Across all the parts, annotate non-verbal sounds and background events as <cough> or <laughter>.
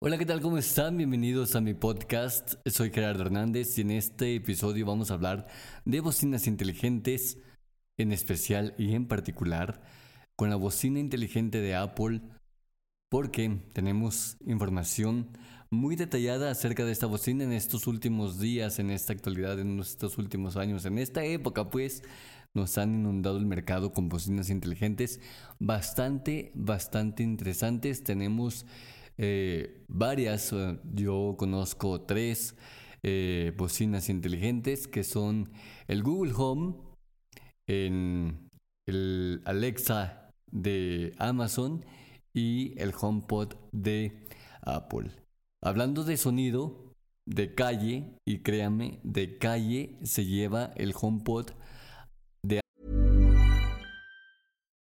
Hola, ¿qué tal? ¿Cómo están? Bienvenidos a mi podcast. Soy Gerardo Hernández y en este episodio vamos a hablar de bocinas inteligentes, en especial y en particular con la bocina inteligente de Apple, porque tenemos información muy detallada acerca de esta bocina en estos últimos días, en esta actualidad, en estos últimos años, en esta época, pues nos han inundado el mercado con bocinas inteligentes bastante, bastante interesantes. Tenemos eh, varias, eh, yo conozco tres eh, bocinas inteligentes que son el Google Home, el Alexa de Amazon y el HomePod de Apple. Hablando de sonido, de calle, y créanme, de calle se lleva el HomePod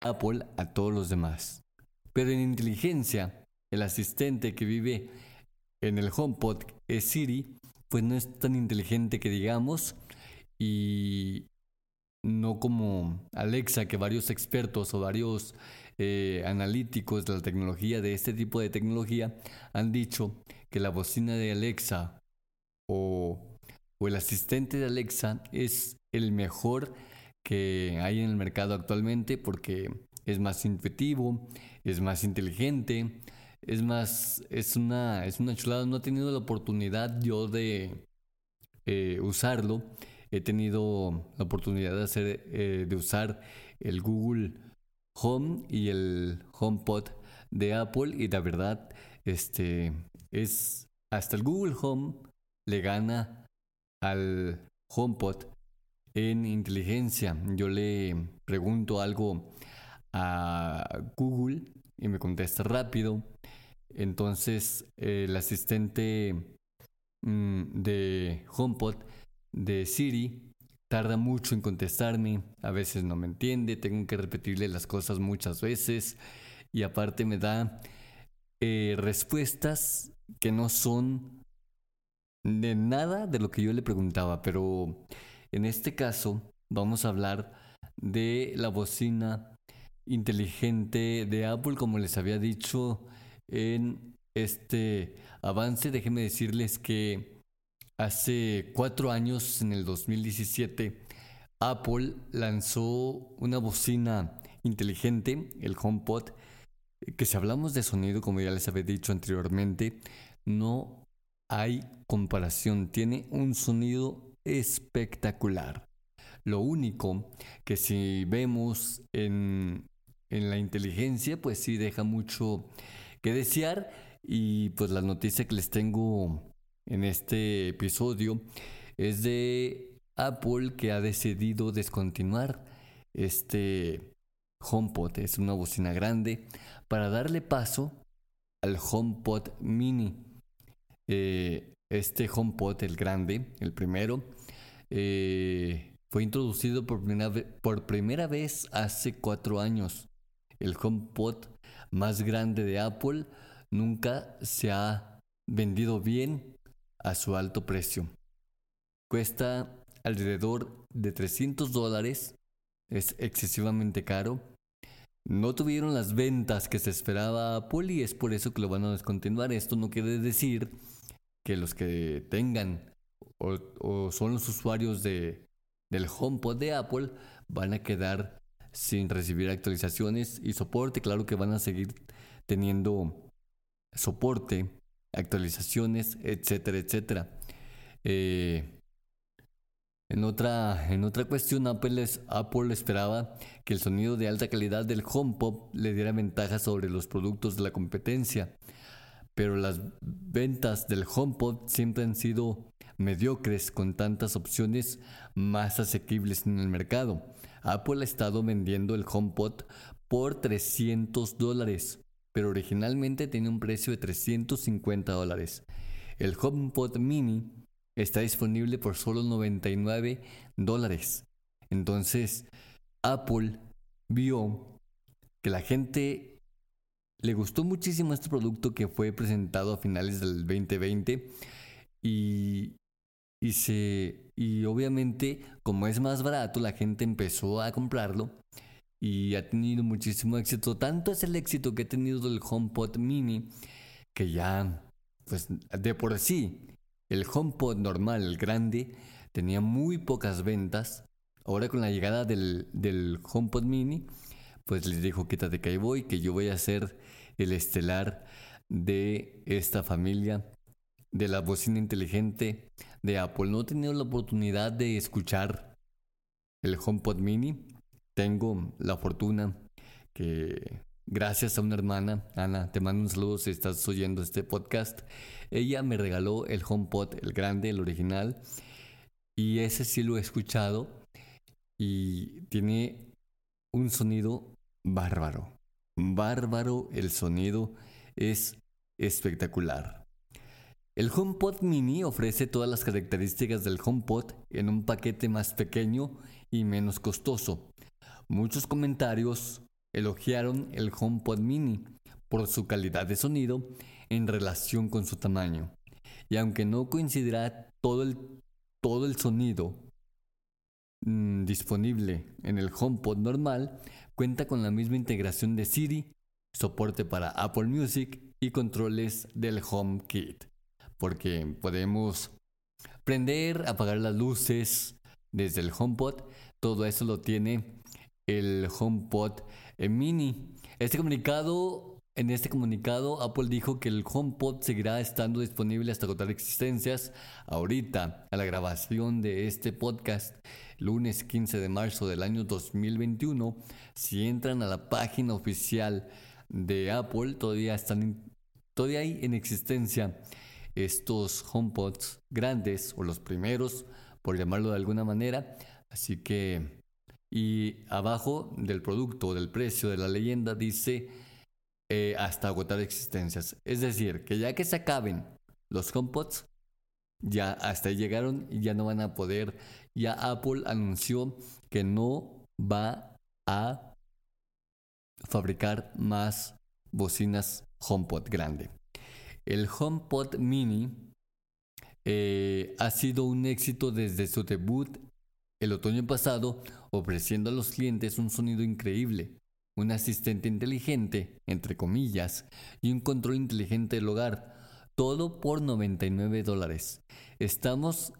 Apple a todos los demás. Pero en inteligencia, el asistente que vive en el HomePod es Siri, pues no es tan inteligente que digamos y no como Alexa, que varios expertos o varios eh, analíticos de la tecnología, de este tipo de tecnología, han dicho que la bocina de Alexa o, o el asistente de Alexa es el mejor que hay en el mercado actualmente porque es más intuitivo, es más inteligente, es más, es una, es una chulada. No he tenido la oportunidad yo de eh, usarlo. He tenido la oportunidad de hacer, eh, de usar el Google Home y el HomePod de Apple y la verdad, este, es hasta el Google Home le gana al HomePod en inteligencia. Yo le pregunto algo a Google y me contesta rápido. Entonces el asistente mm, de HomePod de Siri tarda mucho en contestarme, a veces no me entiende, tengo que repetirle las cosas muchas veces y aparte me da eh, respuestas que no son de nada de lo que yo le preguntaba, pero en este caso vamos a hablar de la bocina inteligente de Apple, como les había dicho en este avance. Déjenme decirles que hace cuatro años, en el 2017, Apple lanzó una bocina inteligente, el HomePod, que si hablamos de sonido, como ya les había dicho anteriormente, no hay comparación. Tiene un sonido espectacular. Lo único que si vemos en, en la inteligencia, pues sí deja mucho que desear. Y pues la noticia que les tengo en este episodio es de Apple que ha decidido descontinuar este HomePod. Es una bocina grande para darle paso al HomePod mini. Eh, este HomePod, el grande, el primero, eh, fue introducido por primera, por primera vez hace cuatro años. El HomePod más grande de Apple nunca se ha vendido bien a su alto precio. Cuesta alrededor de 300 dólares, es excesivamente caro. No tuvieron las ventas que se esperaba Apple y es por eso que lo van a descontinuar. Esto no quiere decir que los que tengan o, son los usuarios de, del HomePod de Apple van a quedar sin recibir actualizaciones y soporte. Claro que van a seguir teniendo soporte, actualizaciones, etcétera, etcétera. Eh, en otra, en otra cuestión, Apple, Apple esperaba que el sonido de alta calidad del HomePod le diera ventaja sobre los productos de la competencia, pero las ventas del HomePod siempre han sido mediocres con tantas opciones más asequibles en el mercado. Apple ha estado vendiendo el HomePod por 300 dólares, pero originalmente tenía un precio de 350 dólares. El HomePod Mini está disponible por solo 99 dólares. Entonces, Apple vio que la gente le gustó muchísimo este producto que fue presentado a finales del 2020 y, y, se, y obviamente como es más barato la gente empezó a comprarlo y ha tenido muchísimo éxito. Tanto es el éxito que ha tenido el HomePod mini que ya, pues de por sí, el HomePod normal, grande, tenía muy pocas ventas. Ahora con la llegada del, del HomePod mini, pues les dijo quítate que ahí voy, que yo voy a ser el estelar de esta familia, de la bocina inteligente de Apple. No he tenido la oportunidad de escuchar el HomePod mini. Tengo la fortuna que Gracias a una hermana, Ana, te mando un saludo si estás oyendo este podcast. Ella me regaló el HomePod, el grande, el original, y ese sí lo he escuchado y tiene un sonido bárbaro. Bárbaro, el sonido es espectacular. El HomePod mini ofrece todas las características del HomePod en un paquete más pequeño y menos costoso. Muchos comentarios elogiaron el HomePod mini por su calidad de sonido en relación con su tamaño. Y aunque no coincidirá todo el, todo el sonido mm, disponible en el HomePod normal, cuenta con la misma integración de Siri, soporte para Apple Music y controles del HomeKit. Porque podemos prender, apagar las luces desde el HomePod. Todo eso lo tiene el HomePod Mini. Este comunicado, en este comunicado, Apple dijo que el HomePod seguirá estando disponible hasta agotar existencias. Ahorita, a la grabación de este podcast, lunes 15 de marzo del año 2021, si entran a la página oficial de Apple, todavía están, todavía hay en existencia estos HomePods grandes o los primeros, por llamarlo de alguna manera. Así que y abajo del producto, del precio, de la leyenda, dice eh, hasta agotar existencias. Es decir, que ya que se acaben los HomePods, ya hasta llegaron y ya no van a poder. Ya Apple anunció que no va a fabricar más bocinas HomePod grande. El HomePod mini eh, ha sido un éxito desde su debut el otoño pasado, ofreciendo a los clientes un sonido increíble, un asistente inteligente, entre comillas, y un control inteligente del hogar, todo por 99 dólares. Estamos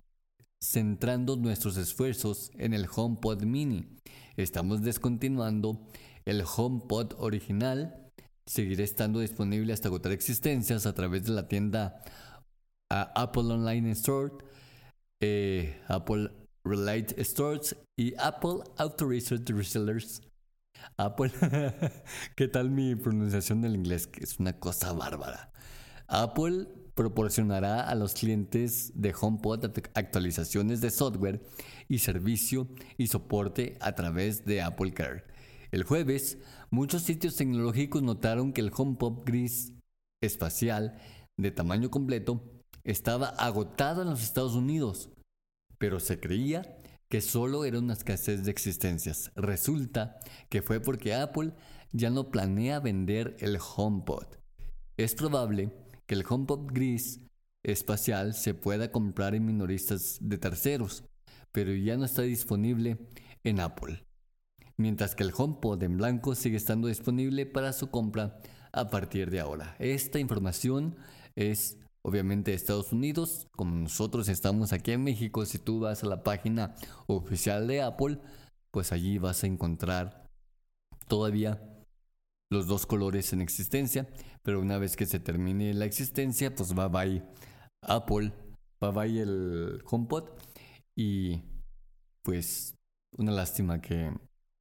centrando nuestros esfuerzos en el HomePod mini. Estamos descontinuando el HomePod original. Seguirá estando disponible hasta agotar existencias a través de la tienda Apple Online Store, eh, Apple Relate Stores y Apple Authorized Resellers. Apple, <laughs> ¿qué tal mi pronunciación del inglés? Que es una cosa bárbara. Apple proporcionará a los clientes de HomePod actualizaciones de software y servicio y soporte a través de Apple Care. El jueves, muchos sitios tecnológicos notaron que el HomePod gris espacial de tamaño completo estaba agotado en los Estados Unidos pero se creía que solo era una escasez de existencias. Resulta que fue porque Apple ya no planea vender el HomePod. Es probable que el HomePod gris espacial se pueda comprar en minoristas de terceros, pero ya no está disponible en Apple. Mientras que el HomePod en blanco sigue estando disponible para su compra a partir de ahora. Esta información es obviamente Estados Unidos, como nosotros estamos aquí en México, si tú vas a la página oficial de Apple, pues allí vas a encontrar todavía los dos colores en existencia, pero una vez que se termine la existencia, pues va bye Apple, va bye el HomePod. Y pues una lástima que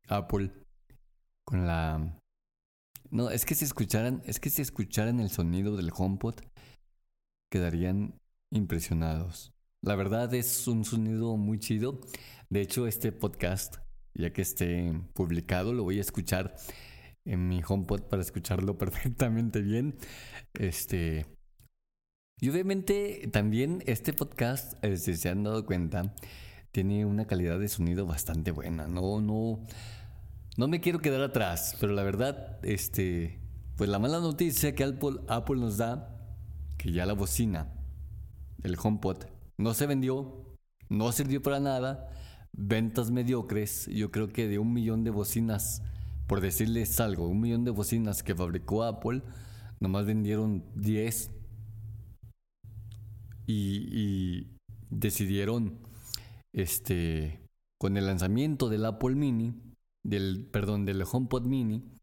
Apple con la no, es que si escucharan, es que si escucharan el sonido del HomePod quedarían impresionados. La verdad es un sonido muy chido. De hecho, este podcast, ya que esté publicado, lo voy a escuchar en mi HomePod para escucharlo <laughs> perfectamente bien. Este y obviamente también este podcast, eh, si se han dado cuenta, tiene una calidad de sonido bastante buena. No, no, no me quiero quedar atrás, pero la verdad, este, pues la mala noticia que Apple, Apple nos da, que ya la bocina, el HomePod, no se vendió, no sirvió para nada, ventas mediocres, yo creo que de un millón de bocinas, por decirles algo, un millón de bocinas que fabricó Apple, nomás vendieron 10 y, y decidieron, este, con el lanzamiento del Apple Mini, del, perdón, del HomePod Mini,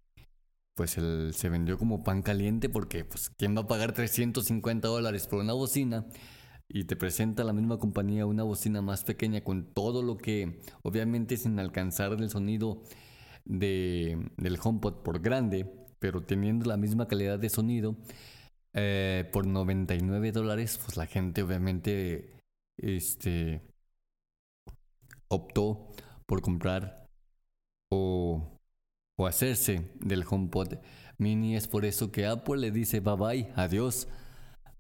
pues se vendió como pan caliente porque, pues, ¿quién va a pagar 350 dólares por una bocina? Y te presenta la misma compañía una bocina más pequeña con todo lo que, obviamente, sin alcanzar el sonido de, del HomePod por grande, pero teniendo la misma calidad de sonido, eh, por 99 dólares, pues la gente obviamente este, optó por comprar o, hacerse del HomePod mini. Es por eso que Apple le dice bye bye, adiós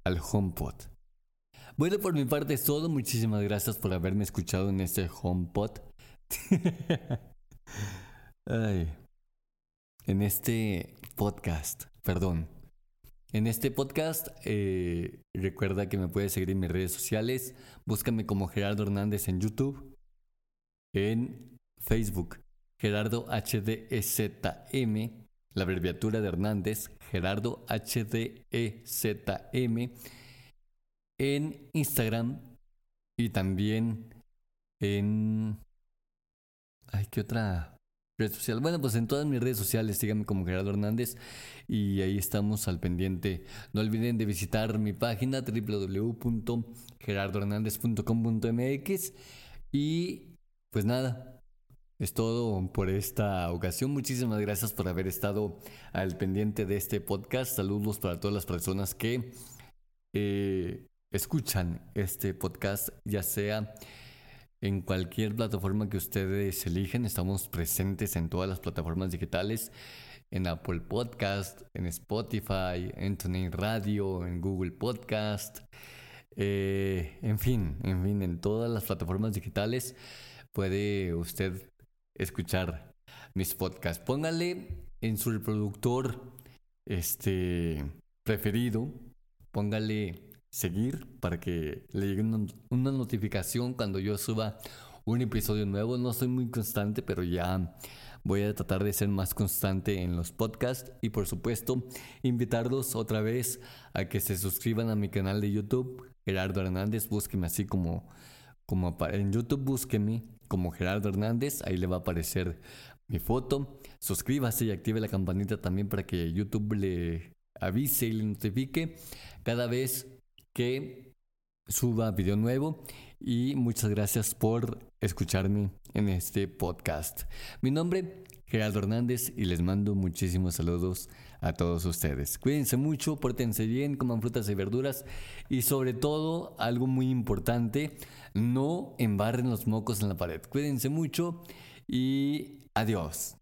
al HomePod. Bueno, por mi parte es todo. Muchísimas gracias por haberme escuchado en este HomePod. <laughs> En este podcast, perdón. En este podcast, eh, recuerda que me puedes seguir en mis redes sociales. Búscame como Gerardo Hernández en YouTube, en Facebook, Gerardo HDEZM, la abreviatura de Hernández, Gerardo HDEZM, en Instagram y también en... Ay, ¿qué otra red social? Bueno, pues en todas mis redes sociales síganme como Gerardo Hernández y ahí estamos al pendiente. No olviden de visitar mi página www.gerardohernandez.com.mx y pues nada, es todo por esta ocasión. Muchísimas gracias por haber estado al pendiente de este podcast. Saludos para todas las personas que eh, escuchan este podcast, ya sea en cualquier plataforma que ustedes eligen. Estamos presentes en todas las plataformas digitales, en Apple Podcast, en Spotify, en TuneIn Radio, en Google Podcast. Eh, en fin, en fin, en todas las plataformas digitales puede usted escuchar mis podcasts. Póngale en su reproductor este preferido, póngale seguir para que le llegue una, notificación cuando yo suba un episodio nuevo. No soy muy constante, pero ya voy a tratar de ser más constante en los podcasts y por supuesto invitarlos otra vez a que se suscriban a mi canal de YouTube, Gerardo Hernández, búsqueme así como, como en YouTube, búsqueme como Gerardo Hernández, ahí le va a aparecer mi foto. Suscríbase y active la campanita también para que YouTube le avise y le notifique cada vez que suba video nuevo. Y muchas gracias por escucharme en este podcast. Mi nombre, Gerardo Hernández, y les mando muchísimos saludos a todos ustedes. Cuídense mucho, pórtense bien, coman frutas y verduras y sobre todo, algo muy importante, no embarren los mocos en la pared. Cuídense mucho y adiós.